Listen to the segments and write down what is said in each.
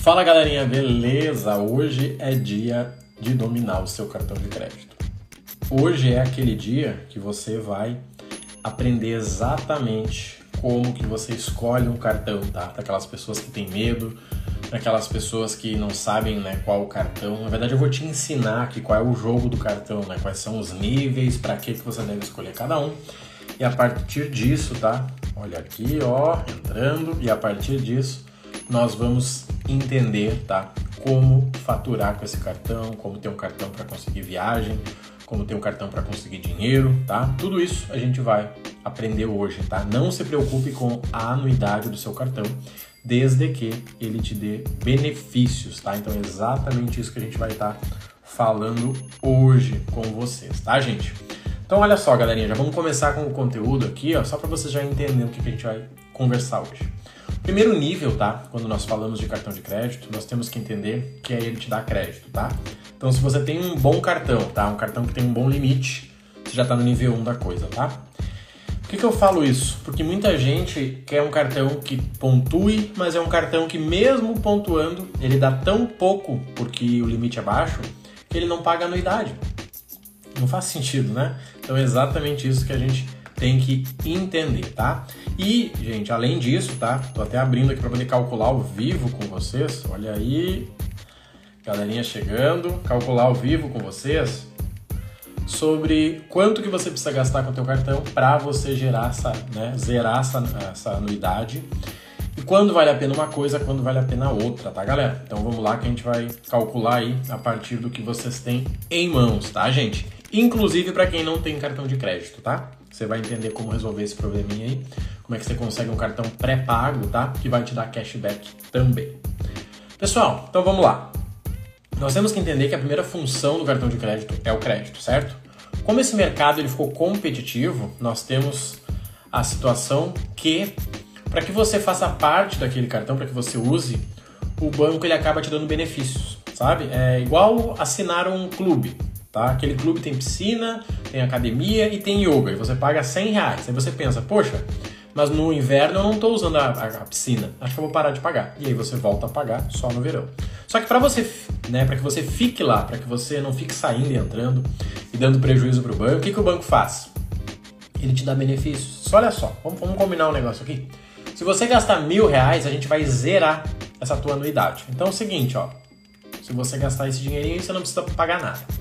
Fala galerinha, beleza? Hoje é dia de dominar o seu cartão de crédito. Hoje é aquele dia que você vai aprender exatamente como que você escolhe um cartão, tá? Para aquelas pessoas que têm medo, para aquelas pessoas que não sabem né, qual o cartão. Na verdade, eu vou te ensinar aqui qual é o jogo do cartão, né? Quais são os níveis, para que, que você deve escolher cada um. E a partir disso, tá? Olha aqui, ó, entrando, e a partir disso nós vamos entender, tá? Como faturar com esse cartão, como ter um cartão para conseguir viagem, como ter um cartão para conseguir dinheiro, tá? Tudo isso a gente vai aprender hoje, tá? Não se preocupe com a anuidade do seu cartão, desde que ele te dê benefícios, tá? Então é exatamente isso que a gente vai estar tá falando hoje com vocês, tá, gente? Então olha só, galerinha, já vamos começar com o conteúdo aqui, ó, só para vocês já entenderem o que a gente vai conversar hoje. Primeiro nível, tá? Quando nós falamos de cartão de crédito, nós temos que entender que é ele te dá crédito, tá? Então, se você tem um bom cartão, tá? Um cartão que tem um bom limite, você já está no nível 1 da coisa, tá? Por que, que eu falo isso? Porque muita gente quer um cartão que pontue, mas é um cartão que, mesmo pontuando, ele dá tão pouco porque o limite é baixo, que ele não paga anuidade. Não faz sentido, né? Então é exatamente isso que a gente tem que entender, tá? E, gente, além disso, tá? Tô até abrindo aqui para poder calcular ao vivo com vocês. Olha aí, galerinha chegando, calcular ao vivo com vocês sobre quanto que você precisa gastar com o teu cartão para você gerar essa, né, zerar essa, essa anuidade e quando vale a pena uma coisa, quando vale a pena outra, tá, galera? Então vamos lá que a gente vai calcular aí a partir do que vocês têm em mãos, tá, gente? Inclusive para quem não tem cartão de crédito, tá? Você vai entender como resolver esse probleminha aí, como é que você consegue um cartão pré-pago, tá? Que vai te dar cashback também. Pessoal, então vamos lá. Nós temos que entender que a primeira função do cartão de crédito é o crédito, certo? Como esse mercado ele ficou competitivo, nós temos a situação que para que você faça parte daquele cartão, para que você use, o banco ele acaba te dando benefícios, sabe? É igual assinar um clube. Tá? Aquele clube tem piscina, tem academia e tem yoga. E você paga 100 reais. Aí você pensa, poxa, mas no inverno eu não estou usando a, a, a, piscina. Acho que eu vou parar de pagar. E aí você volta a pagar só no verão. Só que para você, né, para que você fique lá, para que você não fique saindo e entrando e dando prejuízo para o banco, o que, que o banco faz? Ele te dá benefícios. Olha só, vamos, vamos combinar um negócio aqui. Se você gastar mil reais, a gente vai zerar essa tua anuidade. Então é o seguinte, ó. Se você gastar esse dinheirinho, você não precisa pagar nada.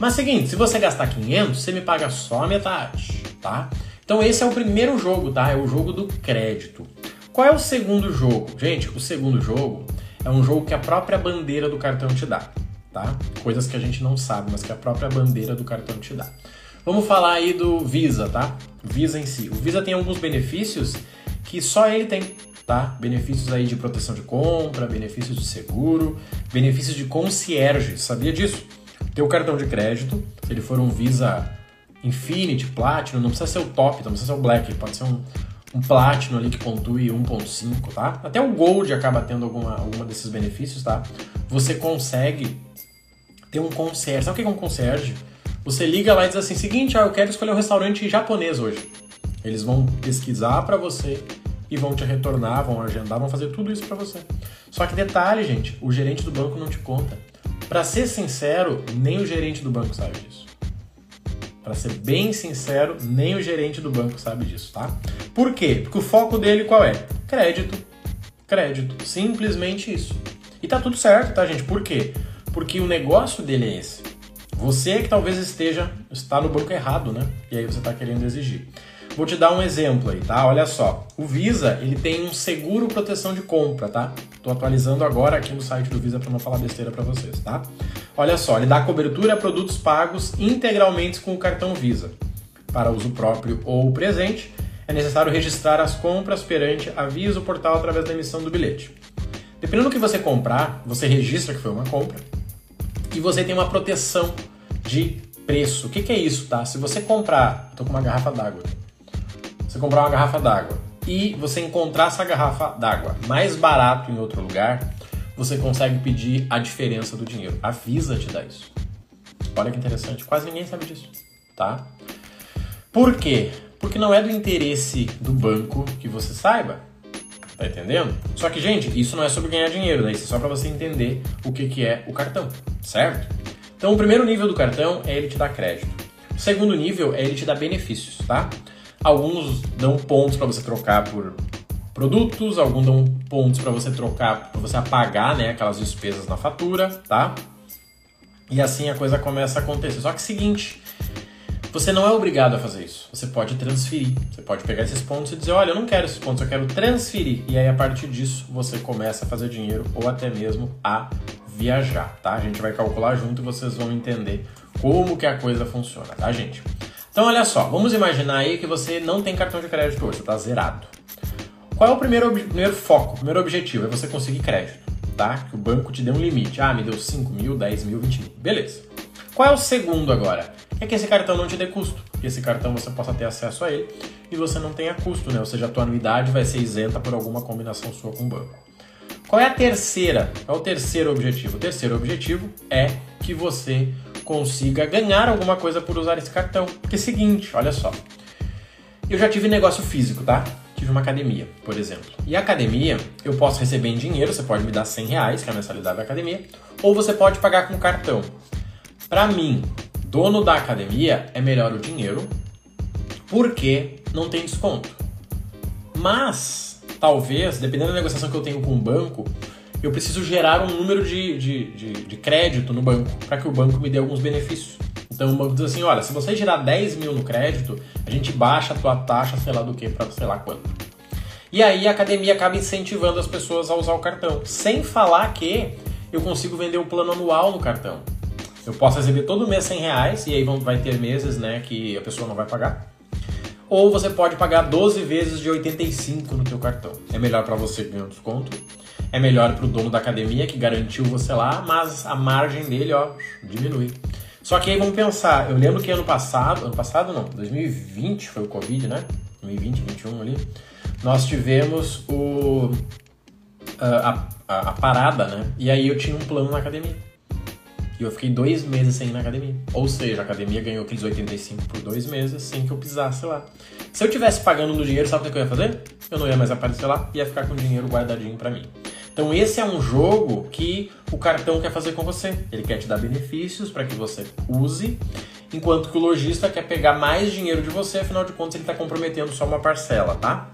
Mas seguinte, se você gastar 500, você me paga só a metade, tá? Então esse é o primeiro jogo, tá? É o jogo do crédito. Qual é o segundo jogo? Gente, o segundo jogo é um jogo que a própria bandeira do cartão te dá, tá? Coisas que a gente não sabe, mas que a própria bandeira do cartão te dá. Vamos falar aí do Visa, tá? Visa em si. O Visa tem alguns benefícios que só ele tem, tá? Benefícios aí de proteção de compra, benefícios de seguro, benefícios de concierge. Sabia disso? Teu cartão de crédito, se ele for um Visa Infinity, Platinum, não precisa ser o top, não precisa ser o Black, pode ser um, um Platinum ali que pontue 1.5, tá? Até o Gold acaba tendo alguma, alguma desses benefícios, tá? Você consegue ter um concierge. Sabe o que é um concierge? Você liga lá e diz assim, seguinte, ah, eu quero escolher um restaurante japonês hoje. Eles vão pesquisar para você e vão te retornar, vão agendar, vão fazer tudo isso para você. Só que detalhe, gente, o gerente do banco não te conta. Para ser sincero, nem o gerente do banco sabe disso. Para ser bem sincero, nem o gerente do banco sabe disso, tá? Por quê? Porque o foco dele qual é? Crédito. Crédito. Simplesmente isso. E tá tudo certo, tá, gente? Por quê? Porque o negócio dele é esse. Você que talvez esteja está no banco errado, né? E aí você está querendo exigir. Vou te dar um exemplo aí, tá? Olha só. O Visa, ele tem um seguro proteção de compra, tá? Tô atualizando agora aqui no site do Visa para não falar besteira para vocês, tá? Olha só, ele dá cobertura a produtos pagos integralmente com o cartão Visa. Para uso próprio ou presente, é necessário registrar as compras perante a Visa Portal através da emissão do bilhete. Dependendo do que você comprar, você registra que foi uma compra e você tem uma proteção de preço. O que, que é isso, tá? Se você comprar, tô com uma garrafa d'água você comprar uma garrafa d'água e você encontrar essa garrafa d'água mais barato em outro lugar, você consegue pedir a diferença do dinheiro. A Visa te dá isso. Olha que interessante, quase ninguém sabe disso, tá? Por quê? Porque não é do interesse do banco que você saiba. Tá entendendo? Só que, gente, isso não é sobre ganhar dinheiro, né? Isso é só para você entender o que, que é o cartão, certo? Então, o primeiro nível do cartão é ele te dar crédito. O segundo nível é ele te dar benefícios, tá? Alguns dão pontos para você trocar por produtos, alguns dão pontos para você trocar, para você apagar, né, aquelas despesas na fatura, tá? E assim a coisa começa a acontecer. Só que seguinte, você não é obrigado a fazer isso. Você pode transferir. Você pode pegar esses pontos e dizer: olha, eu não quero esses pontos, eu quero transferir. E aí, a partir disso, você começa a fazer dinheiro ou até mesmo a viajar, tá? A gente vai calcular junto e vocês vão entender como que a coisa funciona, tá, gente? Então, olha só, vamos imaginar aí que você não tem cartão de crédito hoje, você tá zerado. Qual é o primeiro, primeiro foco, o primeiro objetivo? É você conseguir crédito, tá? Que o banco te dê um limite. Ah, me deu 5 mil, 10 mil, 20 mil. Beleza. Qual é o segundo agora? É que esse cartão não te dê custo. Que esse cartão você possa ter acesso a ele e você não tenha custo, né? Ou seja, a tua anuidade vai ser isenta por alguma combinação sua com o banco. Qual é a terceira? Qual é o terceiro objetivo? O terceiro objetivo é que você consiga ganhar alguma coisa por usar esse cartão. Porque é o seguinte, olha só. Eu já tive negócio físico, tá? tive uma academia, por exemplo. E a academia, eu posso receber em dinheiro, você pode me dar 100 reais, que é a mensalidade da academia, ou você pode pagar com cartão. Para mim, dono da academia, é melhor o dinheiro, porque não tem desconto. Mas, talvez, dependendo da negociação que eu tenho com o banco, eu preciso gerar um número de, de, de, de crédito no banco, para que o banco me dê alguns benefícios. Então o banco diz assim, olha, se você gerar 10 mil no crédito, a gente baixa a tua taxa, sei lá do que, para sei lá quanto. E aí a academia acaba incentivando as pessoas a usar o cartão. Sem falar que eu consigo vender o plano anual no cartão. Eu posso receber todo mês 100 reais, e aí vão, vai ter meses né, que a pessoa não vai pagar. Ou você pode pagar 12 vezes de 85 no teu cartão. É melhor para você ganhar um desconto. É melhor para o dono da academia que garantiu você lá, mas a margem dele ó, diminui. Só que aí vamos pensar, eu lembro que ano passado, ano passado não, 2020 foi o Covid, né? 2020, 2021 ali, nós tivemos o, a, a, a parada, né? E aí eu tinha um plano na academia. E eu fiquei dois meses sem ir na academia. Ou seja, a academia ganhou aqueles 85 por dois meses sem que eu pisasse lá. Se eu tivesse pagando no dinheiro, sabe o que eu ia fazer? Eu não ia mais aparecer lá, ia ficar com o dinheiro guardadinho para mim. Então esse é um jogo que o cartão quer fazer com você. Ele quer te dar benefícios para que você use, enquanto que o lojista quer pegar mais dinheiro de você, afinal de contas ele está comprometendo só uma parcela, tá?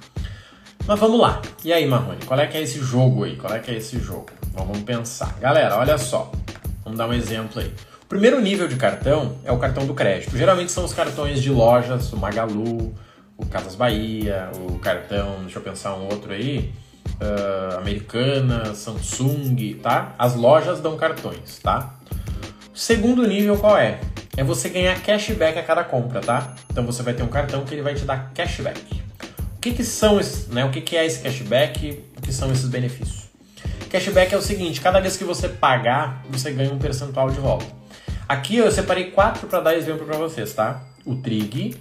Mas vamos lá. E aí, Marrone, qual é que é esse jogo aí? Qual é que é esse jogo? vamos pensar. Galera, olha só. Vamos dar um exemplo aí. O primeiro nível de cartão é o cartão do crédito. Geralmente são os cartões de lojas, o Magalu, o Casas Bahia, o cartão, deixa eu pensar um outro aí, uh, Americana, Samsung, tá? As lojas dão cartões, tá? Segundo nível qual é? É você ganhar cashback a cada compra, tá? Então você vai ter um cartão que ele vai te dar cashback. O que, que são esses, né? O que, que é esse cashback? O que são esses benefícios? Cashback é o seguinte: cada vez que você pagar, você ganha um percentual de volta. Aqui eu separei quatro para dar exemplo para vocês, tá? O Trig,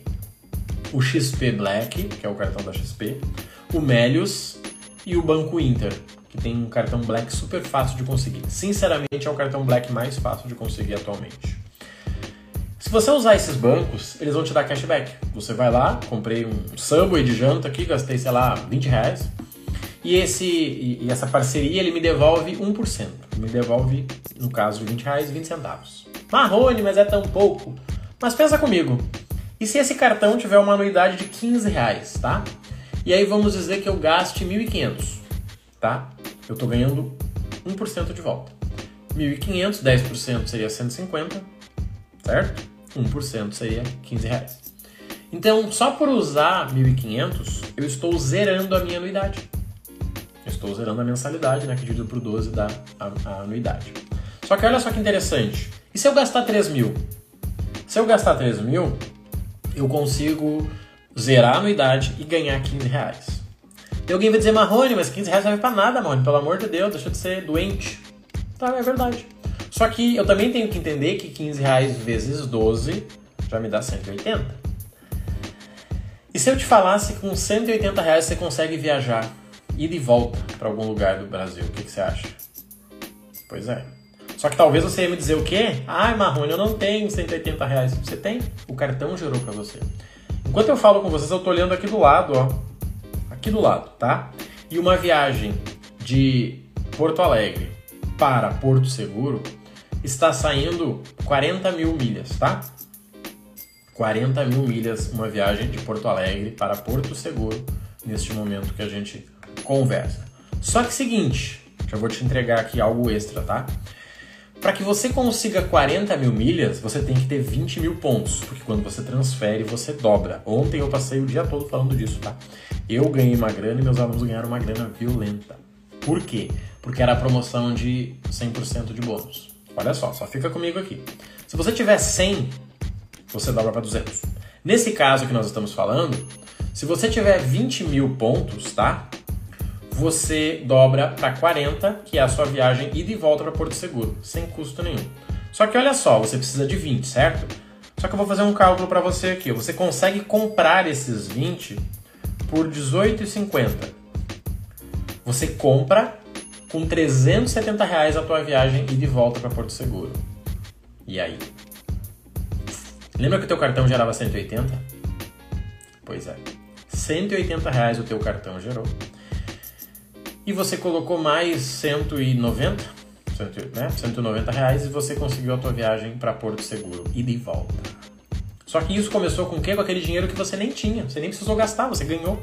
o XP Black, que é o cartão da XP, o Melius e o Banco Inter, que tem um cartão Black super fácil de conseguir. Sinceramente, é o cartão Black mais fácil de conseguir atualmente. Se você usar esses bancos, eles vão te dar cashback. Você vai lá, comprei um Subway de janta aqui, gastei, sei lá, 20 reais. E, esse, e, essa parceria ele me devolve 1%. Me devolve, no caso de 20 reais, 20 centavos. Marrone, mas é tão pouco. Mas pensa comigo. E se esse cartão tiver uma anuidade de 15 reais, tá? E aí vamos dizer que eu gaste 1.500, tá? Eu estou ganhando 1% de volta. 1.500, 10% seria 150, certo? 1% seria 15 reais. Então, só por usar 1.500, eu estou zerando a minha anuidade. Eu estou zerando a mensalidade, né, que dividido por 12 dá a, a, anuidade. Só que olha só que interessante. E se eu gastar 3 mil? Se eu gastar 3 mil, eu consigo zerar a anuidade e ganhar 15 reais. E alguém vai dizer, Marrone, mas 15 reais não vai pra nada, Marrone, pelo amor de Deus, deixa de ser doente. Tá, é verdade. Só que eu também tenho que entender que 15 reais vezes 12 já me dá 180. E se eu te falasse que com 180 reais você consegue viajar, ir e volta para algum lugar do Brasil, o que, que, você acha? Pois é. Só que talvez você ia me dizer o quê? Ai, Marrone, eu não tenho 180 reais. Você tem? O cartão gerou para você. Enquanto eu falo com vocês, eu tô olhando aqui do lado, ó. Aqui do lado, tá? E uma viagem de Porto Alegre para Porto Seguro está saindo 40 mil milhas, tá? 40 mil milhas uma viagem de Porto Alegre para Porto Seguro neste momento que a gente conversa. Só que seguinte, já vou te entregar aqui algo extra, tá? Para que você consiga 40 mil milhas, você tem que ter 20 mil pontos, porque quando você transfere, você dobra. Ontem eu passei o dia todo falando disso, tá? Eu ganhei uma grana e meus alunos ganharam uma grana violenta. Por quê? Porque era a promoção de 100% de bônus. Olha só, só fica comigo aqui. Se você tiver 100, você dobra para 200. Nesse caso que nós estamos falando, se você tiver 20 mil pontos, tá? Você dobra para 40, que é a sua viagem ida e volta para Porto Seguro, sem custo nenhum. Só que olha só, você precisa de 20, certo? Só que eu vou fazer um cálculo para você aqui. Você consegue comprar esses 20 por R$18,50. Você compra com 370 reais a tua viagem e volta para Porto Seguro. E aí? Lembra que o teu cartão gerava 180? Pois é. 180 reais o teu cartão gerou e você colocou mais 190, 100, né? 190 reais e você conseguiu a tua viagem para Porto Seguro, ida e volta. Só que isso começou com o quê? Com aquele dinheiro que você nem tinha, você nem precisou gastar, você ganhou.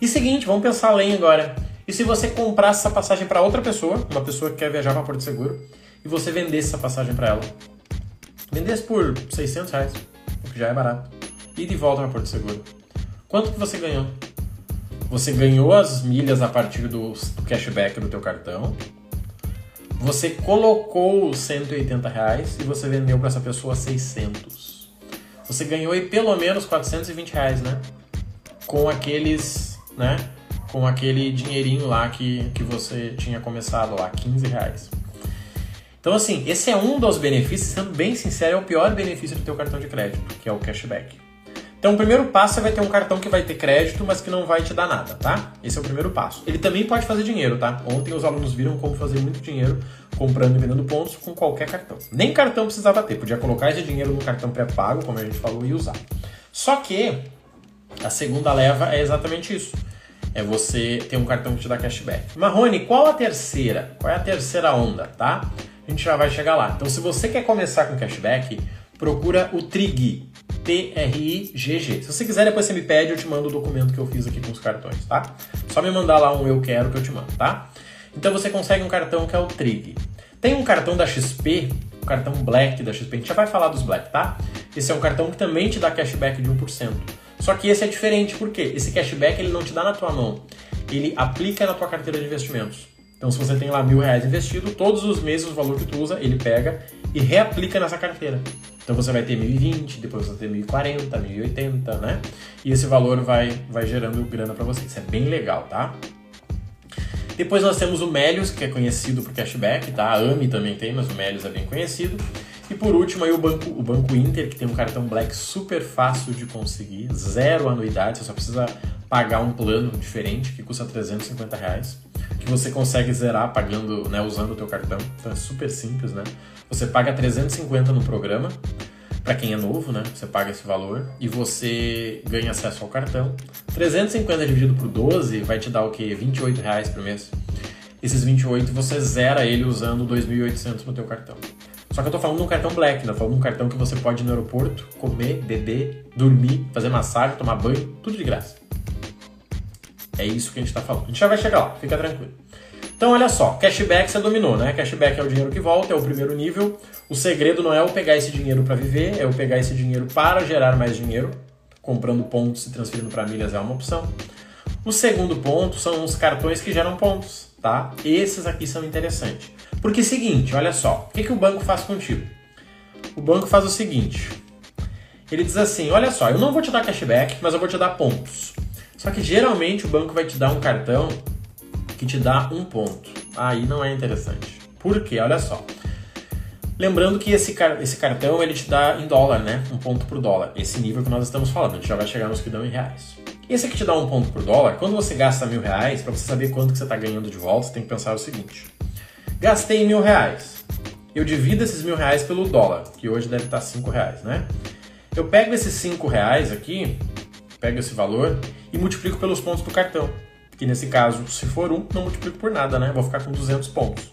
E seguinte, vamos pensar além agora. E se você comprasse essa passagem para outra pessoa, uma pessoa que quer viajar para Porto Seguro, e você vendesse essa passagem para ela? Vendesse por 600 reais, o que já é barato. E de volta para Porto Seguro. Quanto que você ganhou? Você ganhou as milhas a partir do, cashback do teu cartão. Você colocou os 180 reais e você vendeu para essa pessoa 600. Você ganhou aí pelo menos 420 reais, né? Com aqueles, né? Com aquele dinheirinho lá que, que você tinha começado lá, 15 reais. Então, assim, esse é um dos benefícios, sendo bem sincero, é o pior benefício do teu cartão de crédito, que é o cashback. Então, o primeiro passo você vai ter um cartão que vai ter crédito, mas que não vai te dar nada, tá? Esse é o primeiro passo. Ele também pode fazer dinheiro, tá? Ontem os alunos viram como fazer muito dinheiro comprando e vendendo pontos com qualquer cartão. Nem cartão precisava ter, podia colocar esse dinheiro no cartão pré-pago, como a gente falou, e usar. Só que a segunda leva é exatamente isso. É você ter um cartão que te dá cashback. Marrone, qual a terceira? Qual é a terceira onda, tá? A gente já vai chegar lá. Então, se você quer começar com cashback, procura o Trig. T-R-I-G-G. Se você quiser, depois você me pede, eu te mando o documento que eu fiz aqui com os cartões, tá? Só me mandar lá um eu quero que eu te mando, tá? Então você consegue um cartão que é o Trig. Tem um cartão da XP, o cartão Black da XP, a gente já vai falar dos Black, tá? Esse é um cartão que também te dá cashback de 1%. Só que esse é diferente, por quê? Esse cashback ele não te dá na tua mão, ele aplica na tua carteira de investimentos. Então, se você tem lá mil reais investido, todos os meses o valor que tu usa, ele pega e reaplica nessa carteira. Então você vai ter 1020, depois você vai ter 1040, 1080, né? E esse valor vai, vai gerando grana para você. Isso é bem legal, tá? Depois nós temos o Melius, que é conhecido por cashback, tá? A AMI também tem, mas o Melius é bem conhecido. E por último aí o Banco, o Banco Inter, que tem um cartão Black super fácil de conseguir, zero anuidade, você só precisa pagar um plano diferente que custa 350 reais, que você consegue zerar pagando, né, usando o teu cartão. Então é super simples, né? Você paga 350 no programa, para quem é novo, né? Você paga esse valor e você ganha acesso ao cartão. 350 dividido por 12 vai te dar o quê? 28 reais por mês. Esses 28 você zera ele usando 2.800 no teu cartão. Só que eu tô falando de um cartão black, né? falando de um cartão que você pode ir no aeroporto, comer, beber, dormir, fazer massagem, tomar banho, tudo de graça. É isso que a gente tá falando. A gente já vai chegar lá, fica tranquilo. Então, olha só, cashback você dominou, né? Cashback é o dinheiro que volta, é o primeiro nível. O segredo não é eu pegar esse dinheiro para viver, é eu pegar esse dinheiro para gerar mais dinheiro. Comprando pontos e transferindo para milhas é uma opção. O segundo ponto são os cartões que geram pontos, tá? Esses aqui são interessantes. Porque é o seguinte, olha só, o que, que o banco faz contigo? O banco faz o seguinte, ele diz assim, olha só, eu não vou te dar cashback, mas eu vou te dar pontos. Só que geralmente o banco vai te dar um cartão que te dá um ponto. Aí não é interessante. Por quê? Olha só. Lembrando que esse, esse cartão ele te dá em dólar, né? Um ponto por dólar. Esse nível que nós estamos falando. A gente já vai chegar nos que dão em reais. Esse aqui te dá um ponto por dólar. Quando você gasta mil reais, para você saber quanto que você está ganhando de volta, você tem que pensar o seguinte. Gastei mil reais. Eu divido esses mil reais pelo dólar, que hoje deve estar cinco reais, né? Eu pego esses cinco reais aqui, pego esse valor e multiplico pelos pontos do cartão. que nesse caso, se for 1, não multiplico por nada, né? Vou ficar com 200 pontos.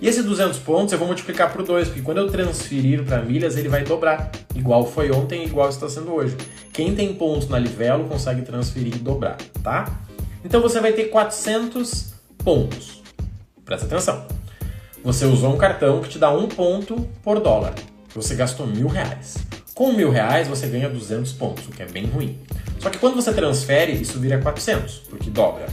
E esses 200 pontos eu vou multiplicar por 2, porque quando eu transferir para milhas, ele vai dobrar. Igual foi ontem, igual está sendo hoje. Quem tem pontos na Livelo consegue transferir e dobrar, tá? Então você vai ter 400 pontos. Presta atenção. Você usou um cartão que te dá um ponto por dólar. Você gastou mil reais. Com mil reais você ganha 200 pontos, o que é bem ruim. Só que quando você transfere, isso vira 400, porque dobra.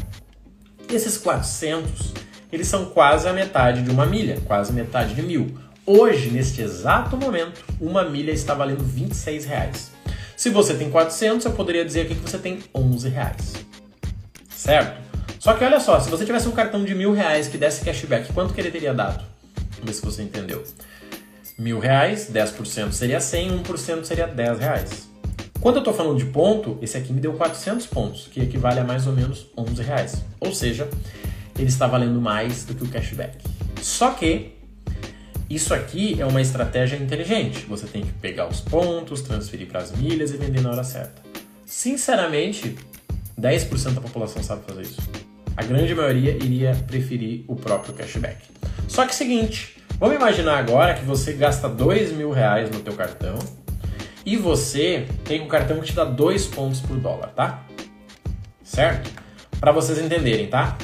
E esses 400 eles são quase a metade de uma milha, quase metade de mil. Hoje, neste exato momento, uma milha está valendo 26 reais. Se você tem 400, eu poderia dizer aqui que você tem 11 reais. Certo? Só que olha só, se você tivesse um cartão de mil reais que desse cashback, quanto que ele teria dado? Vamos ver se você entendeu. Mil reais, 10% seria 100, 1% seria 10 reais. Quando eu estou falando de ponto, esse aqui me deu 400 pontos, que equivale a mais ou menos 11 reais. Ou seja, ele está valendo mais do que o cashback. Só que isso aqui é uma estratégia inteligente. Você tem que pegar os pontos, transferir para as milhas e vender na hora certa. Sinceramente, 10% da população sabe fazer isso. A grande maioria iria preferir o próprio cashback. Só que seguinte, vamos imaginar agora que você gasta dois mil reais no teu cartão e você tem um cartão que te dá dois pontos por dólar, tá? Certo? Para vocês entenderem, tá?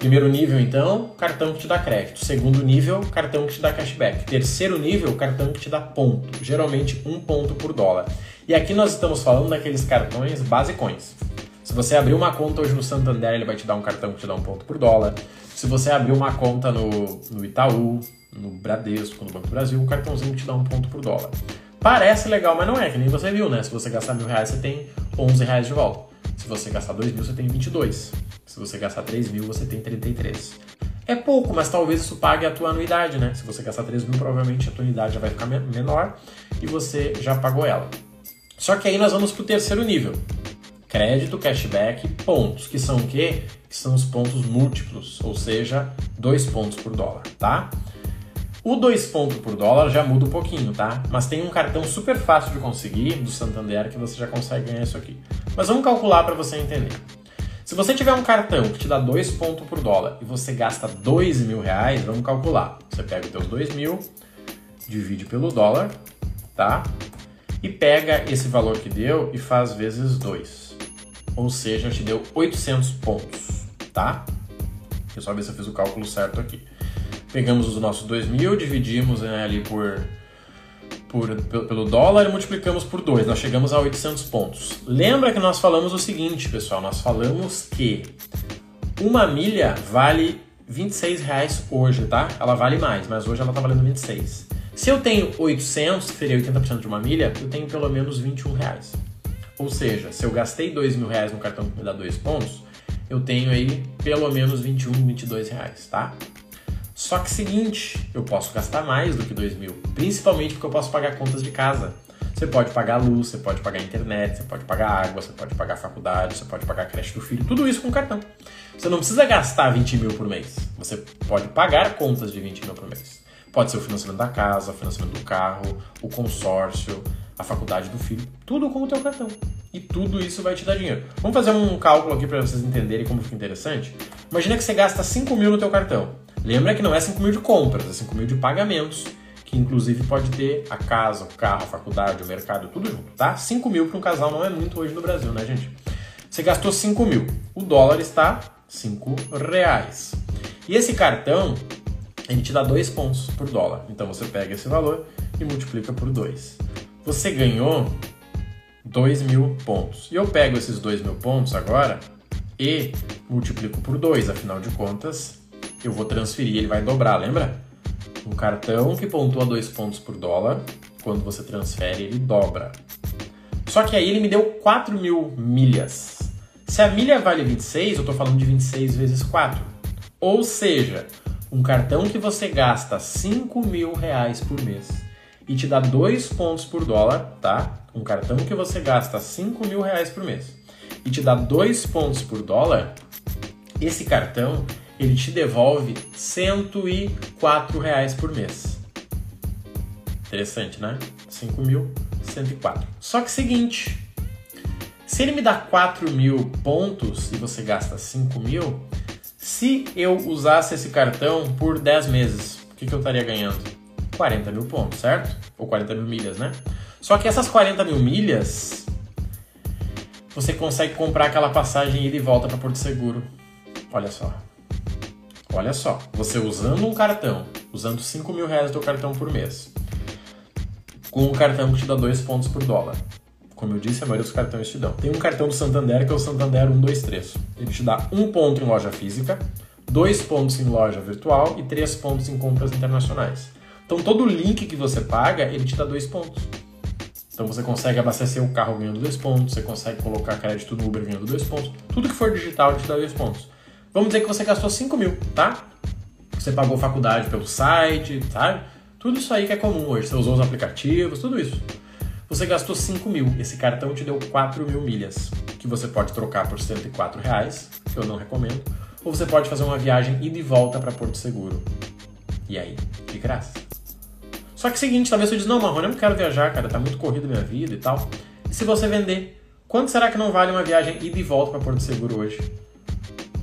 Primeiro nível, então, cartão que te dá crédito. Segundo nível, cartão que te dá cashback. Terceiro nível, cartão que te dá ponto. Geralmente um ponto por dólar. E aqui nós estamos falando daqueles cartões basicões. Se você abrir uma conta hoje no Santander, ele vai te dar um cartão que te dá um ponto por dólar. Se você abrir uma conta no, no Itaú, no Bradesco, no Banco do Brasil, um cartãozinho que te dá um ponto por dólar. Parece legal, mas não é, que nem você viu, né? Se você gastar mil reais, você tem 11 reais de volta. Se você gastar dois mil, você tem 22. Se você gastar 3 mil, você tem 33. É pouco, mas talvez isso pague a tua anuidade, né? Se você gastar 3 mil, provavelmente a tua anuidade já vai ficar menor e você já pagou ela. Só que aí nós vamos para o terceiro nível. Crédito, cashback, pontos, que são o quê? Que são os pontos múltiplos, ou seja, 2 pontos por dólar, tá? O 2 pontos por dólar já muda um pouquinho, tá? Mas tem um cartão super fácil de conseguir do Santander que você já consegue ganhar isso aqui. Mas vamos calcular para você entender. Se você tiver um cartão que te dá 2 pontos por dólar e você gasta 2 mil reais, vamos calcular. Você pega os teus 2 mil, divide pelo dólar, tá? E pega esse valor que deu e faz vezes 2. Ou seja, te deu 800 pontos, tá? Deixa eu só ver se eu fiz o cálculo certo aqui. Pegamos os nossos 2 mil, dividimos né, ali por por, pelo dólar e multiplicamos por 2. Nós chegamos a 800 pontos. Lembra que nós falamos o seguinte, pessoal? Nós falamos que uma milha vale 26 reais hoje, tá? Ela vale mais, mas hoje ela está valendo 26. Se eu tenho 800, que seria 80% de uma milha, eu tenho pelo menos 21 reais. Ou seja, se eu gastei 2 mil reais no cartão que me dá 2 pontos, eu tenho aí pelo menos 21, 22 reais, tá? Só que seguinte, eu posso gastar mais do que 2 mil, principalmente porque eu posso pagar contas de casa. Você pode pagar luz, você pode pagar internet, você pode pagar água, você pode pagar faculdade, você pode pagar creche do filho, tudo isso com cartão. Você não precisa gastar 20 mil por mês. Você pode pagar contas de 20 mil por mês. Pode ser o financiamento da casa, o financiamento do carro, o consórcio, a faculdade do filho, tudo com o teu cartão. E tudo isso vai te dar dinheiro. Vamos fazer um cálculo aqui para vocês entenderem como fica interessante. Imagina que você gasta 5 mil no teu cartão. Lembra que não é 5 mil de compras, é 5 mil de pagamentos, que inclusive pode ter a casa, o carro, a faculdade, o mercado, tudo junto, tá? 5 mil para um casal não é muito hoje no Brasil, né, gente? Você gastou 5 mil, o dólar está 5 reais. E esse cartão, ele te dá 2 pontos por dólar. Então você pega esse valor e multiplica por 2. Você ganhou 2 mil pontos. E eu pego esses 2 mil pontos agora e multiplico por 2, afinal de contas, eu vou transferir, ele vai dobrar, lembra? Um cartão que pontua 2 pontos por dólar, quando você transfere, ele dobra. Só que aí ele me deu 4 mil milhas. Se a milha vale 26, eu estou falando de 26 vezes 4. Ou seja, um cartão que você gasta 5 mil reais por mês e te dá 2 pontos por dólar, tá? Um cartão que você gasta 5 mil reais por mês e te dá 2 pontos por dólar, esse cartão ele te devolve 104 reais por mês. Interessante, né? 5.104. Só que seguinte, Se ele me dá 4 mil pontos e você gasta 5 mil, se eu usasse esse cartão por 10 meses, o que, que eu estaria ganhando? 40 mil pontos, certo? Ou 40 mil milhas, né? Só que essas 40 mil milhas, você consegue comprar aquela passagem ida e volta para Porto Seguro. Olha só. Olha só. Você usando um cartão, usando 5 mil reais do teu cartão por mês, com um cartão que te dá 2 pontos por dólar. Como eu disse, a maioria dos cartões te dão. Tem um cartão do Santander que é o Santander 123. Ele te dá um ponto em loja física, dois pontos em loja virtual e três pontos em compras internacionais. Então todo link que você paga, ele te dá dois pontos. Então você consegue abastecer o carro ganhando dois pontos, você consegue colocar crédito no Uber ganhando dois pontos. Tudo que for digital te dá dois pontos. Vamos dizer que você gastou 5 mil, tá? Você pagou faculdade pelo site, sabe? Tudo isso aí que é comum hoje. Você usou os aplicativos, tudo isso. Você gastou 5 mil. Esse cartão te deu 4 mil milhas, que você pode trocar por 104 reais, que eu não recomendo. Ou você pode fazer uma viagem ida e volta para Porto Seguro. E aí? De graça. Só que é seguinte, talvez você diz, não, Marrone, eu não quero viajar, cara, tá muito corrido minha vida e tal. E se você vender, quanto será que não vale uma viagem ida e volta para Porto Seguro hoje?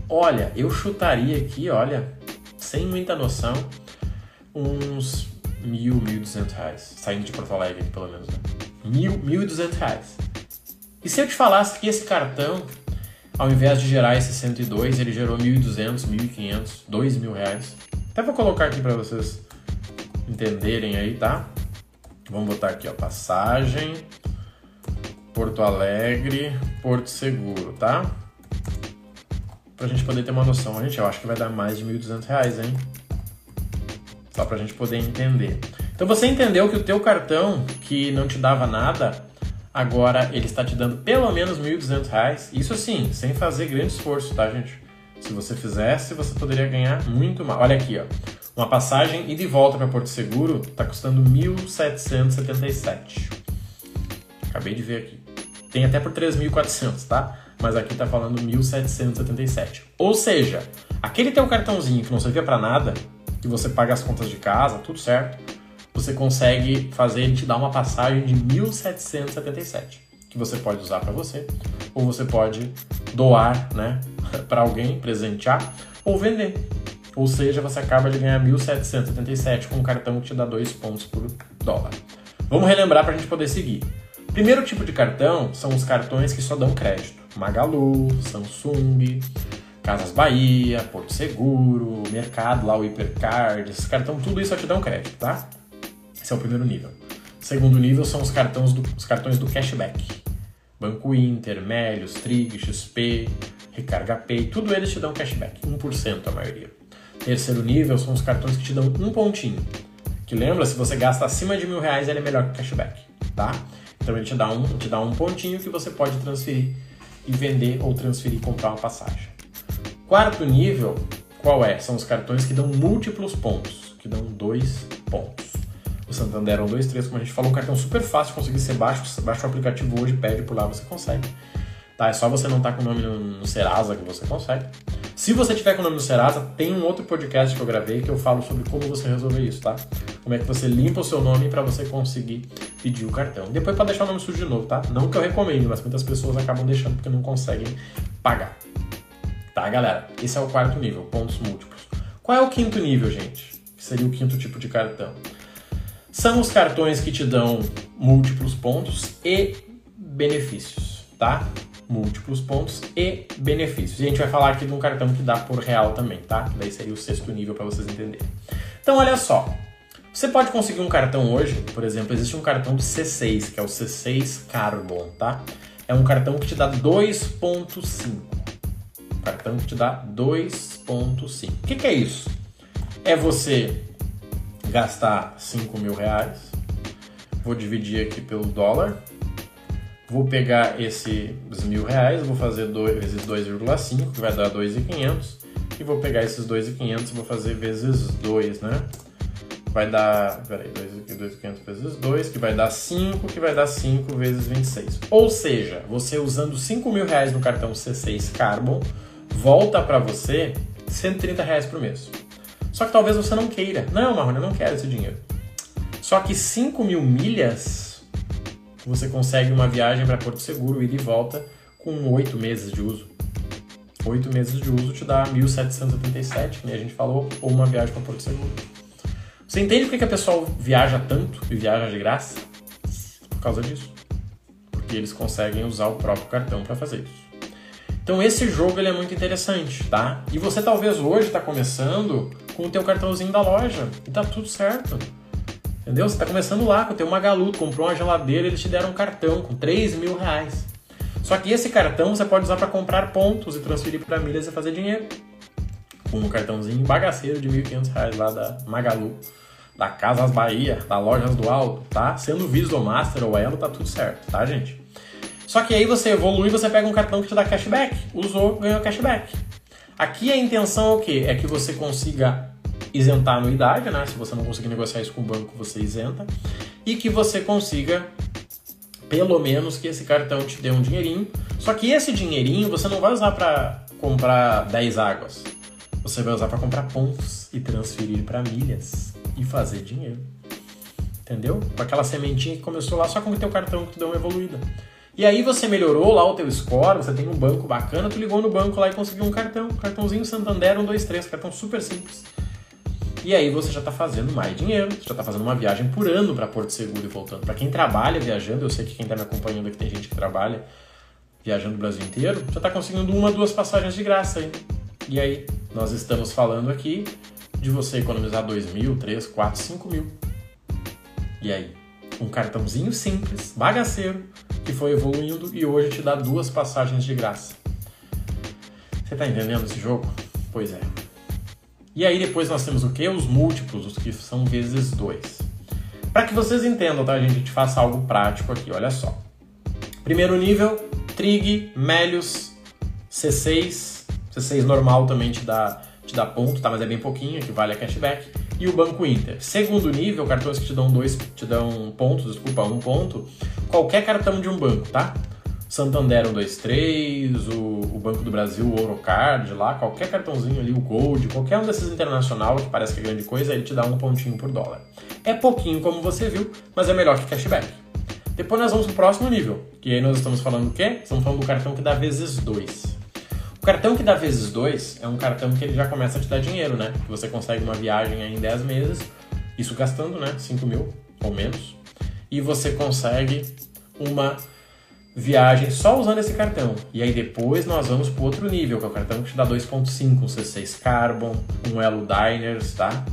Olha, eu chutaria aqui, olha, sem muita noção, uns mil, mil duzentos reais. Saindo de Porto Alegre, pelo menos, né? Mil, mil e duzentos reais. E se eu te falasse que esse cartão, ao invés de gerar esse 102, ele gerou 1.200, 1.500, 2.000 reais? Até vou colocar aqui para vocês entenderem aí, tá? Vamos botar aqui, ó, passagem, Porto Alegre, Porto Seguro, tá? Pra gente poder ter uma noção. Gente, eu acho que vai dar mais de 1.200 reais, hein? Só pra gente poder entender. Então você entendeu que o teu cartão, que não te dava nada, agora ele está te dando pelo menos 1.200 reais. Isso sim, sem fazer grande esforço, tá, gente? Se você fizesse, você poderia ganhar muito mais. Olha aqui, ó. Uma passagem e volta para Porto Seguro está custando 1.777. Acabei de ver aqui. Tem até por 3.400, tá? Mas aqui está falando 1.777. Ou seja, aquele teu cartãozinho que não servia para nada, que você paga as contas de casa, tudo certo, você consegue fazer ele te dar uma passagem de 1.777, que você pode usar para você, ou você pode doar, né, para alguém, presentear ou vender. Ou seja, você acaba de ganhar 1.777 com um cartão que te dá 2 pontos por dólar. Vamos relembrar para a gente poder seguir. Primeiro tipo de cartão são os cartões que só dão crédito. Magalu, Samsung, Casas Bahia, Porto Seguro, Mercado, lá o Hipercard, esse cartão, tudo isso só te dão crédito, tá? Esse é o primeiro nível. Segundo nível são os cartões do, os cartões do cashback. Banco Inter, Melios, Trig, XP, Recarga Pay, tudo eles te dão cashback, 1% a maioria. Terceiro nível são os cartões que te dão um pontinho. Que lembra, se você gasta acima de mil reais, ele é melhor que cashback, tá? Então ele te dá um, te dá um pontinho que você pode transferir e vender ou transferir e comprar uma passagem. Quarto nível, qual é? São os cartões que dão múltiplos pontos, que dão dois pontos. O Santander é um, dois, três, como a gente falou, um cartão super fácil de conseguir ser baixo. Baixa o aplicativo hoje, pede por lá, você consegue. Tá? É só você não estar tá com o nome no, no Serasa que você consegue. Se você tiver com o nome no Serasa, tem um outro podcast que eu gravei que eu falo sobre como você resolver isso, tá? Como é que você limpa o seu nome para você conseguir pedir o cartão. Depois para deixar o nome sujo de novo, tá? Não que eu recomende, mas muitas pessoas acabam deixando porque não conseguem pagar. Tá, galera? Esse é o quarto nível, pontos múltiplos. Qual é o quinto nível, gente? Que seria o quinto tipo de cartão. São os cartões que te dão múltiplos pontos e benefícios, tá? Múltiplos pontos e benefícios. E a gente vai falar aqui de um cartão que dá por real também, tá? Daí seria o sexto nível para vocês entenderem. Então, olha só. Você pode conseguir um cartão hoje, por exemplo, existe um cartão do C6, que é o C6 Carbon, tá? É um cartão que te dá 2.5. Cartão que te dá 2.5. O que, que é isso? É você gastar 5 mil reais, vou dividir aqui pelo dólar, Vou pegar esses mil reais, vou fazer 2 vezes 2,5, que vai dar 2,500. E vou pegar esses 2,500 e vou fazer vezes 2, né? Vai dar, peraí, 2,500 vezes 2, que vai dar 5, que vai dar 5 vezes 26. Ou seja, você usando 5 mil reais no cartão C6 Carbon, volta para você 130 reais por mês. Só que talvez você não queira. Não, Marrone, eu não quero esse dinheiro. Só que 5 mil milhas você consegue uma viagem para Porto Seguro, ida e volta, com oito meses de uso. Oito meses de uso te dá 1.787, que nem a gente falou, ou uma viagem para Porto Seguro. Você entende por que a pessoa viaja tanto e viaja de graça? Por causa disso. Porque eles conseguem usar o próprio cartão para fazer isso. Então esse jogo ele é muito interessante, tá? E você talvez hoje está começando com o teu cartãozinho da loja e tá tudo certo. Entendeu? Você está começando lá com o teu Magalu, comprou uma geladeira, eles te deram um cartão com 3 mil reais. Só que esse cartão você pode usar para comprar pontos e transferir para milhas e fazer dinheiro. Com um cartãozinho bagaceiro de R$ 1.500 lá da Magalu, da Casas Bahia, da Lojas do Alto, tá? Sendo Visa Master ou Elo, tá tudo certo, tá, gente? Só que aí você evolui você pega um cartão que te dá cashback. Usou, ganhou cashback. Aqui a intenção é o quê? É que você consiga isentar a anuidade, né? Se você não conseguir negociar isso com o banco, você isenta. E que você consiga pelo menos que esse cartão te dê um dinheirinho. Só que esse dinheirinho você não vai usar para comprar 10 águas. Você vai usar para comprar pontos e transferir para milhas e fazer dinheiro. Entendeu? Com aquela sementinha que começou lá só com o teu cartão que tu deu uma evoluída. E aí você melhorou lá o teu score, você tem um banco bacana, tu ligou no banco lá e conseguiu um cartão, cartãozinho Santander 123, cartão super simples. E aí você já está fazendo mais dinheiro, você já está fazendo uma viagem por ano para Porto Seguro e voltando. Para quem trabalha viajando, eu sei que quem está me acompanhando aqui tem gente que trabalha viajando o Brasil inteiro, já está conseguindo uma, duas passagens de graça aí. E aí nós estamos falando aqui de você economizar 2 mil, 3, 4, 5 mil. E aí? Um cartãozinho simples, bagaceiro, que foi evoluindo e hoje te dá duas passagens de graça. Você está entendendo esse jogo? Pois é. E aí depois nós temos o que? Os múltiplos, os que são vezes 2. Para que vocês entendam, tá, gente? A gente faça algo prático aqui, olha só. Primeiro nível, Trig, Melius, C6. C6 normal também te dá, te dá ponto, tá? Mas é bem pouquinho, equivale a cashback. E o Banco Inter. Segundo nível, cartões que te dão dois, te dão pontos, desculpa, um ponto. Qualquer cartão de um banco, tá? Santander 123, o, o Banco do Brasil, o Orocard lá, qualquer cartãozinho ali, o Gold, qualquer um desses internacional que parece que é grande coisa, ele te dá um pontinho por dólar. É pouquinho, como você viu, mas é melhor que cashback. Depois nós vamos pro próximo nível, que aí nós estamos falando o quê? Estamos falando do cartão que dá vezes 2. O cartão que dá vezes 2 é um cartão que ele já começa a te dar dinheiro, né? Que você consegue uma viagem aí em 10 meses, isso gastando, né? 5 mil ou menos. E você consegue uma viagem só usando esse cartão. E aí depois nós vamos para outro nível, que é o cartão que te dá 2.5, um C6 Carbon, um Elo Diners, tá?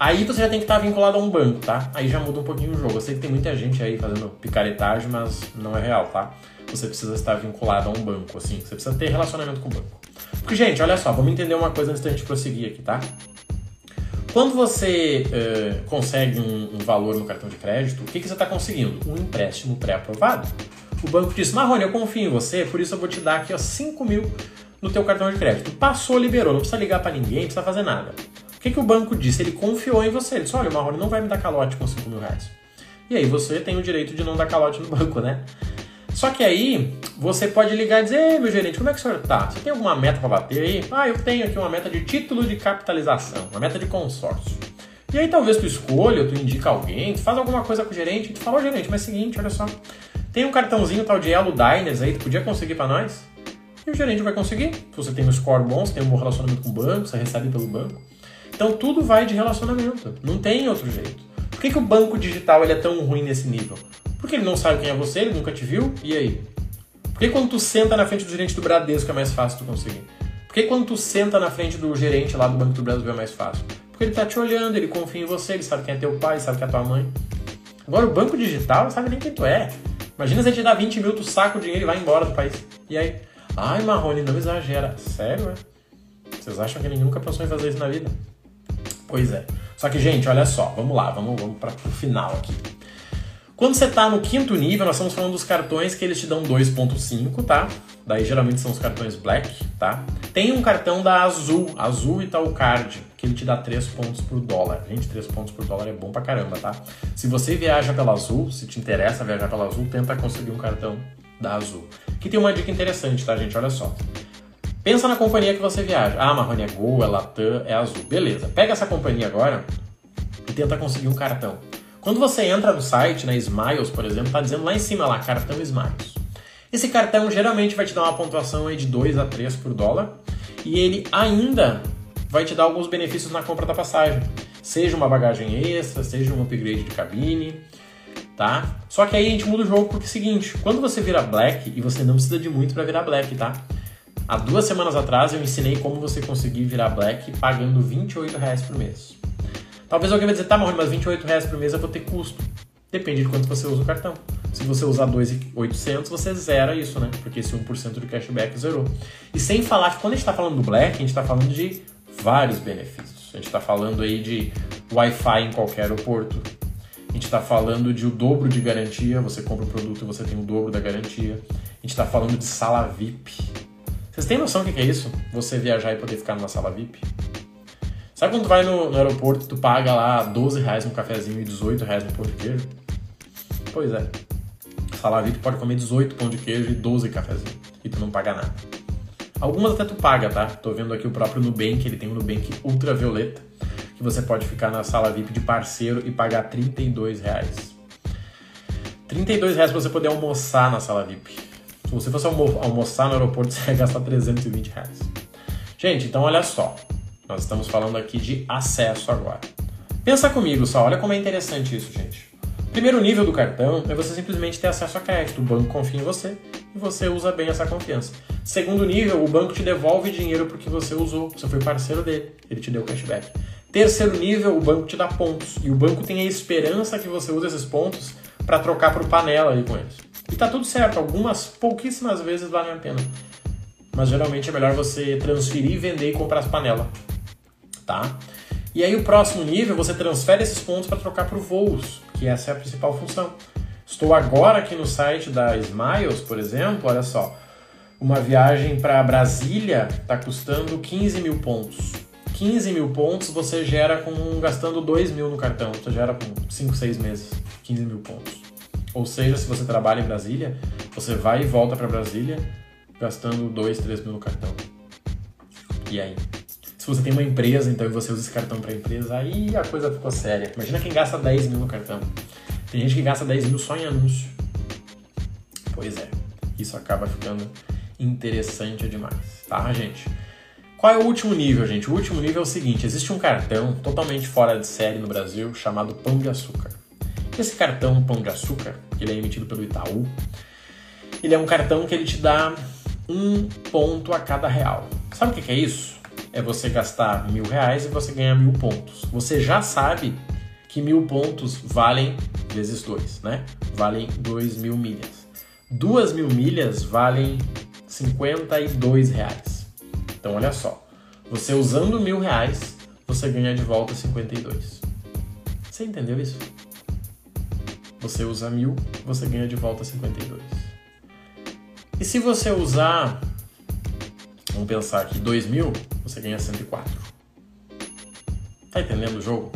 Aí você já tem que estar vinculado a um banco, tá? Aí já muda um pouquinho o jogo. Eu sei que tem muita gente aí fazendo picaretagem, mas não é real, tá? Você precisa estar vinculado a um banco, assim. Você precisa ter relacionamento com o banco. Porque, gente, olha só, vamos entender uma coisa antes da gente prosseguir aqui, tá? Quando você uh, consegue um, um, valor no cartão de crédito, o que, que você está conseguindo? Um empréstimo pré-aprovado o banco disse, Marrone, eu confio em você, por isso eu vou te dar aqui ó, 5 mil no teu cartão de crédito. Passou, liberou, não precisa ligar para ninguém, não precisa fazer nada. O que, que o banco disse? Ele confiou em você. Ele disse, olha, o Marrone não vai me dar calote com 5 mil reais. E aí você tem o direito de não dar calote no banco, né? Só que aí você pode ligar e dizer, Ei, meu gerente, como é que o senhor tá? Você tem alguma meta para bater aí? Ah, eu tenho aqui uma meta de título de capitalização, uma meta de consórcio. E aí talvez tu escolha, tu indica alguém, tu faz alguma coisa com o gerente, tu fala, ô gerente, mas é o seguinte, olha só, tem um cartãozinho tal de Elo Diners aí, tu podia conseguir para nós? E o gerente vai conseguir. Se você tem um score bom, você tem um bom relacionamento com o banco, você recebe pelo banco. Então tudo vai de relacionamento. Não tem outro jeito. Por que, que o banco digital ele é tão ruim nesse nível? Porque ele não sabe quem é você, ele nunca te viu, e aí? Por que quando tu senta na frente do gerente do Bradesco é mais fácil tu conseguir? Por que quando tu senta na frente do gerente lá do Banco do Brasil é mais fácil? Porque ele tá te olhando, ele confia em você, ele sabe quem é teu pai, sabe quem é tua mãe. Agora o banco digital sabe nem quem tu é. Imagina se ele te dá 20 mil, tu saca o dinheiro e vai embora do país. E aí? Ai, Marrone, não exagera. Sério, é? Vocês acham que ele nunca pensou em fazer isso na vida? Pois é. Só que, gente, olha só, vamos lá, vamos, vamos para o final aqui. Quando você está no quinto nível, nós estamos falando dos cartões que eles te dão 2.5, tá? Daí geralmente são os cartões Black, tá? Tem um cartão da Azul, Azul Itaú Card, que ele te dá 3 pontos por dólar. Gente, 3 pontos por dólar é bom pra caramba, tá? Se você viaja pela Azul, se te interessa viajar pela Azul, tenta conseguir um cartão da Azul. Que tem uma dica interessante, tá, gente? Olha só. Pensa na companhia que você viaja. Ah, Marrone é Gol, é Latam, é Azul. Beleza. Pega essa companhia agora e tenta conseguir um cartão. Quando você entra no site, na Smiles, por exemplo, tá dizendo lá em cima lá, cartão Smiles. Esse cartão geralmente vai te dar uma pontuação aí de 2 a 3 por dólar e ele ainda vai te dar alguns benefícios na compra da passagem. Seja uma bagagem extra, seja um upgrade de cabine, tá? Só que aí a gente muda o jogo porque é o seguinte, quando você vira black, e você não precisa de muito para virar black, tá? Há duas semanas atrás eu ensinei como você conseguir virar black pagando 28 reais por mês. Talvez alguém vai dizer, tá, Marrone, mas 28 reais por mês eu vou ter custo. Depende de quanto você usa o cartão. Se você usar 2,800, você zera isso, né? Porque esse 1% de cashback zerou. E sem falar que quando a gente está falando do Black, a gente está falando de vários benefícios. A gente está falando aí de Wi-Fi em qualquer aeroporto. A gente está falando de o dobro de garantia. Você compra o produto e você tem o dobro da garantia. A gente está falando de sala VIP. Vocês têm noção do que é isso? Você viajar e poder ficar numa sala VIP? Sabe quando tu vai no, no aeroporto tu paga lá 12 reais um cafezinho e 18 reais um pão de queijo? Pois é. Sala VIP pode comer 18 pão de queijo e 12 cafezinhos. E tu não paga nada. Algumas até tu paga, tá? Tô vendo aqui o próprio Nubank, ele tem um Nubank ultravioleta, que você pode ficar na sala VIP de parceiro e pagar 32 reais. 32 reais pra você poder almoçar na sala VIP. Se você fosse almo almoçar no aeroporto, você ia gastar 320 reais. Gente, então olha só. Nós estamos falando aqui de acesso agora. Pensa comigo só, olha como é interessante isso, gente. Primeiro nível do cartão é você simplesmente ter acesso a crédito. O banco confia em você e você usa bem essa confiança. Segundo nível, o banco te devolve dinheiro porque você usou, você foi parceiro dele, ele te deu cashback. Terceiro nível, o banco te dá pontos e o banco tem a esperança que você use esses pontos para trocar por panela aí com eles. E tá tudo certo, algumas pouquíssimas vezes valem a pena. Mas geralmente é melhor você transferir, vender e comprar as panelas. Tá? E aí o próximo nível, você transfere esses pontos para trocar por voos, que essa é a principal função. Estou agora aqui no site da Smiles, por exemplo, olha só. Uma viagem para Brasília está custando 15 mil pontos. 15 mil pontos você gera com gastando 2 mil no cartão. Você gera com 5, 6 meses. 15 mil pontos. Ou seja, se você trabalha em Brasília, você vai e volta para Brasília gastando 2, 3 mil no cartão. E aí? Se você tem uma empresa, então, e você usa esse cartão para empresa, aí a coisa ficou séria. Imagina quem gasta 10 mil no cartão. Tem gente que gasta 10 mil só em anúncio. Pois é, isso acaba ficando interessante demais, tá, gente? Qual é o último nível, gente? O último nível é o seguinte: existe um cartão totalmente fora de série no Brasil chamado Pão de Açúcar. Esse cartão Pão de Açúcar, ele é emitido pelo Itaú, ele é um cartão que ele te dá um ponto a cada real. Sabe o que é isso? É você gastar mil reais e você ganhar mil pontos. Você já sabe que mil pontos valem vezes 2, né? Valem 2 mil milhas. 2 mil milhas valem 52 reais. Então olha só, você usando mil reais, você ganha de volta 52. Você entendeu isso? Você usa mil, você ganha de volta 52. E se você usar, vamos pensar aqui, 2 mil, você ganha 104. Tá entendendo o jogo?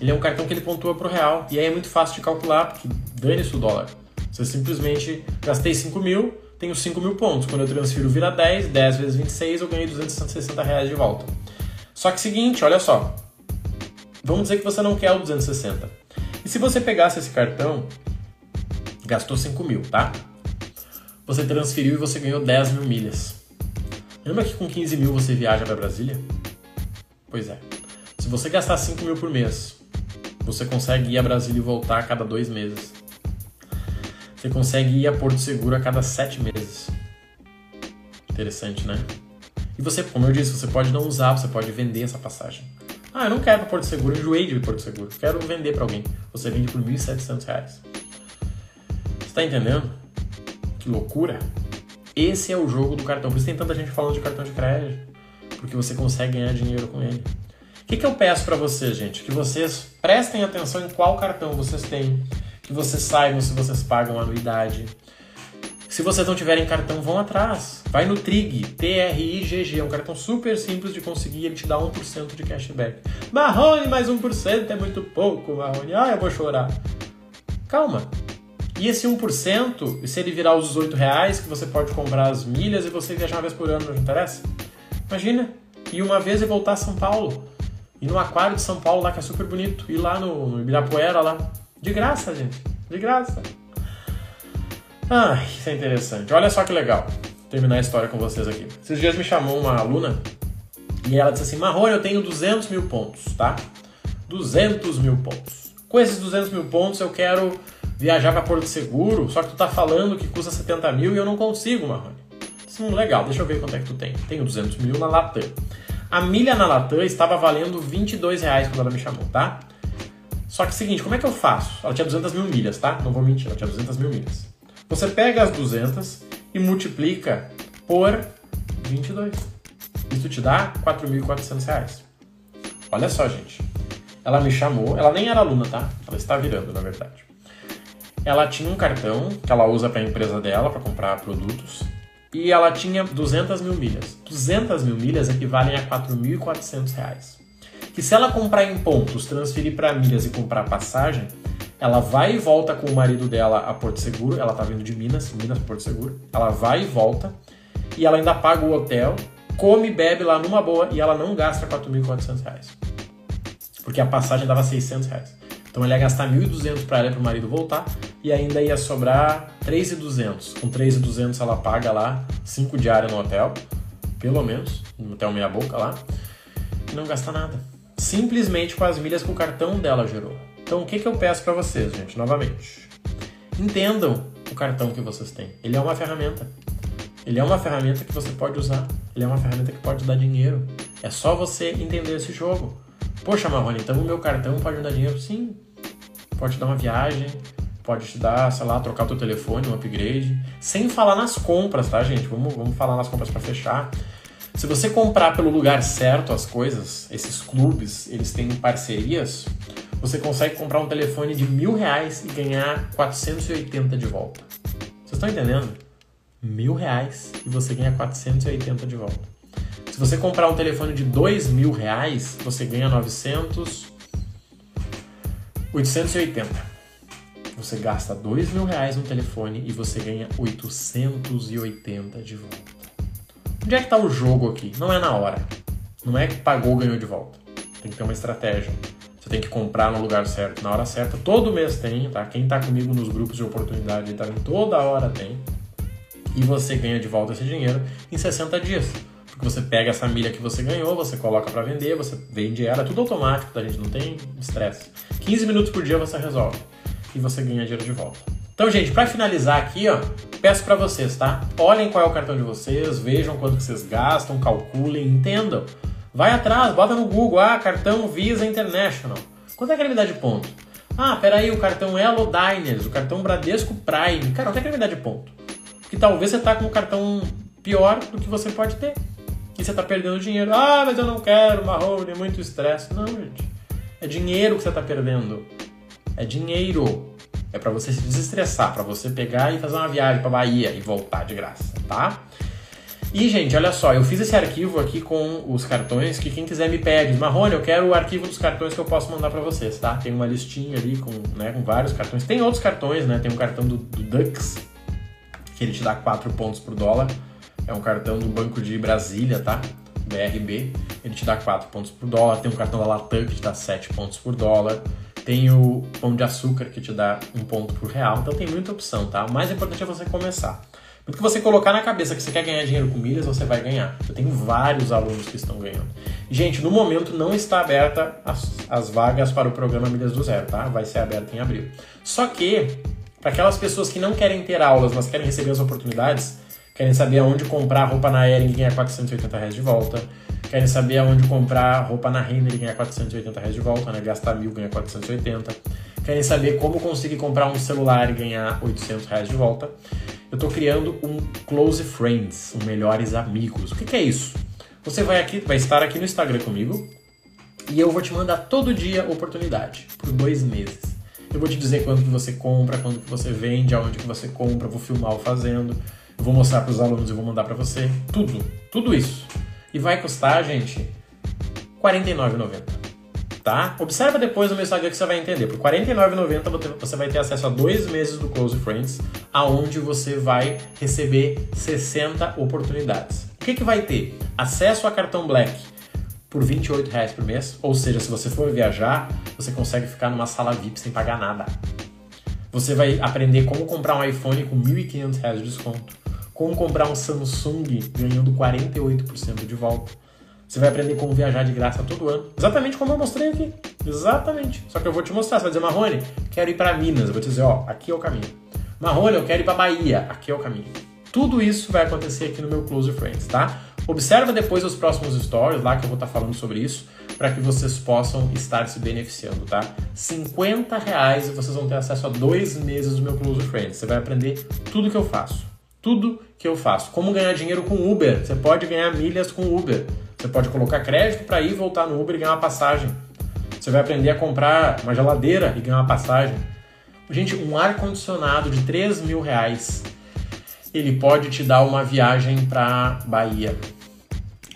ele é um cartão que ele pontua pro real. E aí é muito fácil de calcular, porque dane-se o dólar. Você simplesmente gastei 5 mil, tenho 5 mil pontos. Quando eu transfiro vira 10, 10 vezes 26, eu ganhei 260 reais de volta. Só que seguinte, olha só. Vamos dizer que você não quer o 260. E se você pegasse esse cartão, gastou 5 mil, tá? Você transferiu e você ganhou 10 mil milhas. Lembra que com 15 mil você viaja para Brasília? Pois é. Se você gastar 5 mil por mês você consegue ir a Brasília e voltar a cada dois meses. Você consegue ir a Porto Seguro a cada sete meses. Interessante, né? E você, como eu disse, você pode não usar, você pode vender essa passagem. Ah, eu não quero para Porto Seguro, enjoei de Porto Seguro. Quero vender para alguém. Você vende por R$ 1.700. Você está entendendo? Que loucura! Esse é o jogo do cartão. Por isso tem tanta gente falando de cartão de crédito. Porque você consegue ganhar dinheiro com ele. O que, que eu peço para vocês, gente? Que vocês prestem atenção em qual cartão vocês têm, que vocês saibam se vocês pagam anuidade. Se vocês não tiverem cartão, vão atrás. Vai no Trig, T-R-I-G-G. É um cartão super simples de conseguir, ele te dá 1% de cashback. Marrone, mais 1% é muito pouco, Marrone. Ah, eu vou chorar. Calma. E esse 1%, se ele virar os 18 reais, que você pode comprar as milhas e você viajar uma vez por ano, não interessa? Imagina, ir uma vez e voltar a São Paulo. E no aquário de São Paulo lá, que é super bonito. E lá no, no Ibirapuera lá. De graça, gente. De graça. Ah, isso é interessante. Olha só que legal. Terminar a história com vocês aqui. Esses dias me chamou uma aluna e ela disse assim: Marrone, eu tenho 200 mil pontos, tá? 200 mil pontos. Com esses 200 mil pontos eu quero viajar para Porto Seguro, só que tu tá falando que custa 70 mil e eu não consigo, Marrone. Hum, legal, deixa eu ver quanto é que tu tem. Tenho 200 mil na Latam. A milha na Latam estava valendo 22 reais quando ela me chamou, tá? Só que é seguinte, como é que eu faço? Ela tinha 200 mil milhas, tá? Não vou mentir, ela tinha 200 mil milhas. Você pega as 200 e multiplica por 22. Isso te dá 4.400 reais. Olha só, gente. Ela me chamou, ela nem era aluna, tá? Ela está virando, na verdade. Ela tinha um cartão que ela usa para a empresa dela, para comprar produtos, e ela tinha 200 mil milhas. 200 mil milhas equivalem a 4.400 reais. Que se ela comprar em pontos, transferir para milhas e comprar passagem, ela vai e volta com o marido dela a Porto Seguro. Ela tá vindo de Minas, Minas Porto Seguro. Ela vai e volta e ela ainda paga o hotel, come bebe lá numa boa e ela não gasta 4.400 reais. Porque a passagem dava 600 reais. Então ela ia gastar 1.200 para ela e para o marido voltar e ainda ia sobrar 3.200. Com 3.200 ela paga lá 5 diárias no hotel, pelo menos, no hotel meia boca lá, e não gasta nada. Simplesmente com as milhas que o cartão dela gerou. Então o que, que eu peço para vocês, gente, novamente? Entendam o cartão que vocês têm. Ele é uma ferramenta. Ele é uma ferramenta que você pode usar. Ele é uma ferramenta que pode dar dinheiro. É só você entender esse jogo. Poxa, Marrone, então o meu cartão pode me dar dinheiro? Sim, pode dar uma viagem, pode te dar, sei lá, trocar o teu telefone, um upgrade. Sem falar nas compras, tá, gente? Vamos, vamos falar nas compras para fechar. Se você comprar pelo lugar certo as coisas, esses clubes, eles têm parcerias, você consegue comprar um telefone de mil reais e ganhar 480 de volta. Vocês estão entendendo? Mil reais e você ganha 480 de volta. Se você comprar um telefone de dois mil reais, você ganha 900, 880. Você gasta dois mil reais no telefone e você ganha 880 de volta. Onde é que está o jogo aqui? Não é na hora. Não é que pagou, ganhou de volta. Tem que ter uma estratégia. Você tem que comprar no lugar certo, na hora certa. Todo mês tem, tá? Quem está comigo nos grupos de oportunidade, tá? toda hora tem. E você ganha de volta esse dinheiro em 60 dias. Porque você pega essa milha que você ganhou, você coloca para vender, você vende ela, é tudo automático, tá, gente? Não tem estresse. 15 minutos por dia você resolve e você ganha dinheiro de volta. Então, gente, para finalizar aqui, ó, peço para vocês, tá? Olhem qual é o cartão de vocês, vejam quanto que vocês gastam, calculem, entendam. Vai atrás, bota no Google, ah, cartão Visa International. Quanto é que ele me dá de ponto? Ah, peraí, o cartão Elo Diners, o cartão Bradesco Prime. Cara, quanto é que ele me dá de ponto? Porque talvez você tá com um cartão pior do que você pode ter que você está perdendo dinheiro. Ah, mas eu não quero, Marrone, é muito estresse. Não, gente. É dinheiro que você está perdendo. É dinheiro. É para você se desestressar, para você pegar e fazer uma viagem para Bahia e voltar de graça, tá? E, gente, olha só, eu fiz esse arquivo aqui com os cartões que quem quiser me pede. Marrone, eu quero o arquivo dos cartões que eu posso mandar para vocês, tá? Tem uma listinha ali com, né, com vários cartões. Tem outros cartões, né? Tem um cartão do, do Dux, que ele te dá 4 pontos por dólar. É um cartão do Banco de Brasília, tá? BRB. Ele te dá 4 pontos por dólar. Tem um cartão da Latam que te dá 7 pontos por dólar. Tem o Pão de Açúcar que te dá 1 ponto por real. Então tem muita opção, tá? O mais importante é você começar. Porque você colocar na cabeça que você quer ganhar dinheiro com milhas, você vai ganhar. Eu tenho vários alunos que estão ganhando. Gente, no momento não está aberta as, as vagas para o programa Milhas do Zero, tá? Vai ser aberto em abril. Só que, para aquelas pessoas que não querem ter aulas, mas querem receber as oportunidades, querem saber aonde comprar roupa na Ering e ganhar 480 reais de volta, querem saber aonde comprar roupa na Renner e ganhar 480 reais de volta, né? Gastar mil, ganhar 480. Querem saber como conseguir comprar um celular e ganhar 800 reais de volta. Eu estou criando um Close Friends, um Melhores Amigos. O que, que é isso? Você vai aqui, vai estar aqui no Instagram comigo e eu vou te mandar todo dia oportunidade por dois meses. Eu vou te dizer quando que você compra, quando que você vende, aonde que você compra, vou filmar o fazendo. Eu vou mostrar para os alunos e vou mandar para você. Tudo, tudo isso. E vai custar, gente, R$ 49,90. Tá? Observa depois no meu Instagram que você vai entender. Por R$ 49,90 você vai ter acesso a dois meses do Close Friends, aonde você vai receber 60 oportunidades. O que, que vai ter? Acesso a cartão Black por 28 reais por mês, ou seja, se você for viajar, você consegue ficar numa sala VIP sem pagar nada. Você vai aprender como comprar um iPhone com R$ 1.500 de desconto, como comprar um Samsung ganhando 48% de volta. Você vai aprender como viajar de graça todo ano. Exatamente como eu mostrei aqui. Exatamente. Só que eu vou te mostrar. Você vai dizer, Marrone, quero ir para Minas. Eu vou te dizer, ó, aqui é o caminho. Marrone, eu quero ir para Bahia. Aqui é o caminho. Tudo isso vai acontecer aqui no meu Close Friends, tá? Observa depois os próximos stories lá que eu vou estar falando sobre isso para que vocês possam estar se beneficiando, tá? 50 reais e vocês vão ter acesso a dois meses do meu Close Friends. Você vai aprender tudo que eu faço. Tudo que eu faço. Como ganhar dinheiro com Uber. Você pode ganhar milhas com Uber. Você pode colocar crédito para ir voltar no Uber e ganhar uma passagem. Você vai aprender a comprar uma geladeira e ganhar uma passagem. Gente, um ar-condicionado de 3 mil reais, ele pode te dar uma viagem para Bahia,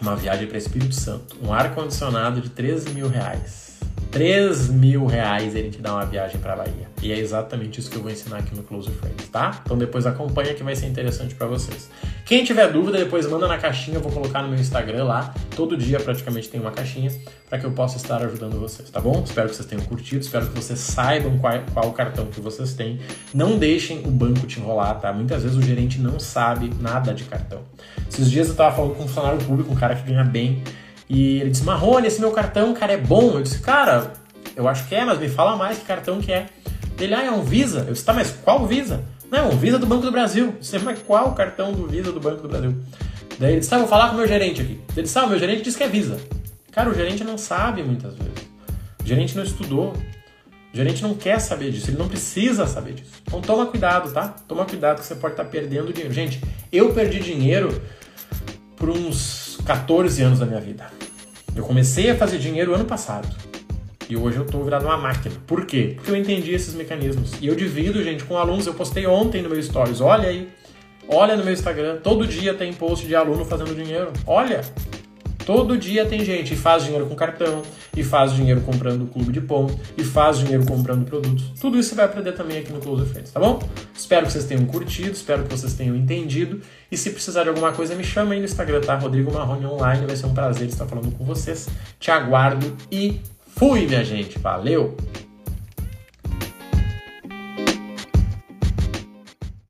uma viagem para Espírito Santo. Um ar-condicionado de 13 mil reais. 3 mil reais ele te dá uma viagem para Bahia. E é exatamente isso que eu vou ensinar aqui no Close Friends, tá? Então depois acompanha que vai ser interessante para vocês. Quem tiver dúvida, depois manda na caixinha, eu vou colocar no meu Instagram lá. Todo dia praticamente tem uma caixinha para que eu possa estar ajudando vocês, tá bom? Espero que vocês tenham curtido, espero que vocês saibam qual, qual cartão que vocês têm. Não deixem o banco te enrolar, tá? Muitas vezes o gerente não sabe nada de cartão. Esses dias eu tava falando com um funcionário público, um cara que ganha bem, e ele disse, Marrone, esse meu cartão, cara, é bom. Eu disse, cara, eu acho que é, mas me fala mais que cartão que é. Ele, ah, é um Visa. Eu disse, tá, mas qual Visa? Não, é um Visa do Banco do Brasil. Eu disse, mas qual cartão do Visa do Banco do Brasil? Daí ele disse, tá, vou falar com o meu gerente aqui. Ele disse, ah, o meu gerente disse que é Visa. Cara, o gerente não sabe muitas vezes. O gerente não estudou. O gerente não quer saber disso, ele não precisa saber disso. Então toma cuidado, tá? Toma cuidado que você pode estar perdendo dinheiro. Gente, eu perdi dinheiro por uns 14 anos da minha vida. Eu comecei a fazer dinheiro ano passado. E hoje eu estou virado uma máquina. Por quê? Porque eu entendi esses mecanismos. E eu divido, gente, com alunos. Eu postei ontem no meu Stories. Olha aí. Olha no meu Instagram. Todo dia tem post de aluno fazendo dinheiro. Olha. Todo dia tem gente e faz dinheiro com cartão, e faz dinheiro comprando clube de ponto, e faz dinheiro comprando produtos. Tudo isso você vai aprender também aqui no Close Friends, tá bom? Espero que vocês tenham curtido, espero que vocês tenham entendido. E se precisar de alguma coisa, me chama aí no Instagram, tá? Rodrigo Marrone Online. Vai ser um prazer estar falando com vocês. Te aguardo e fui, minha gente. Valeu!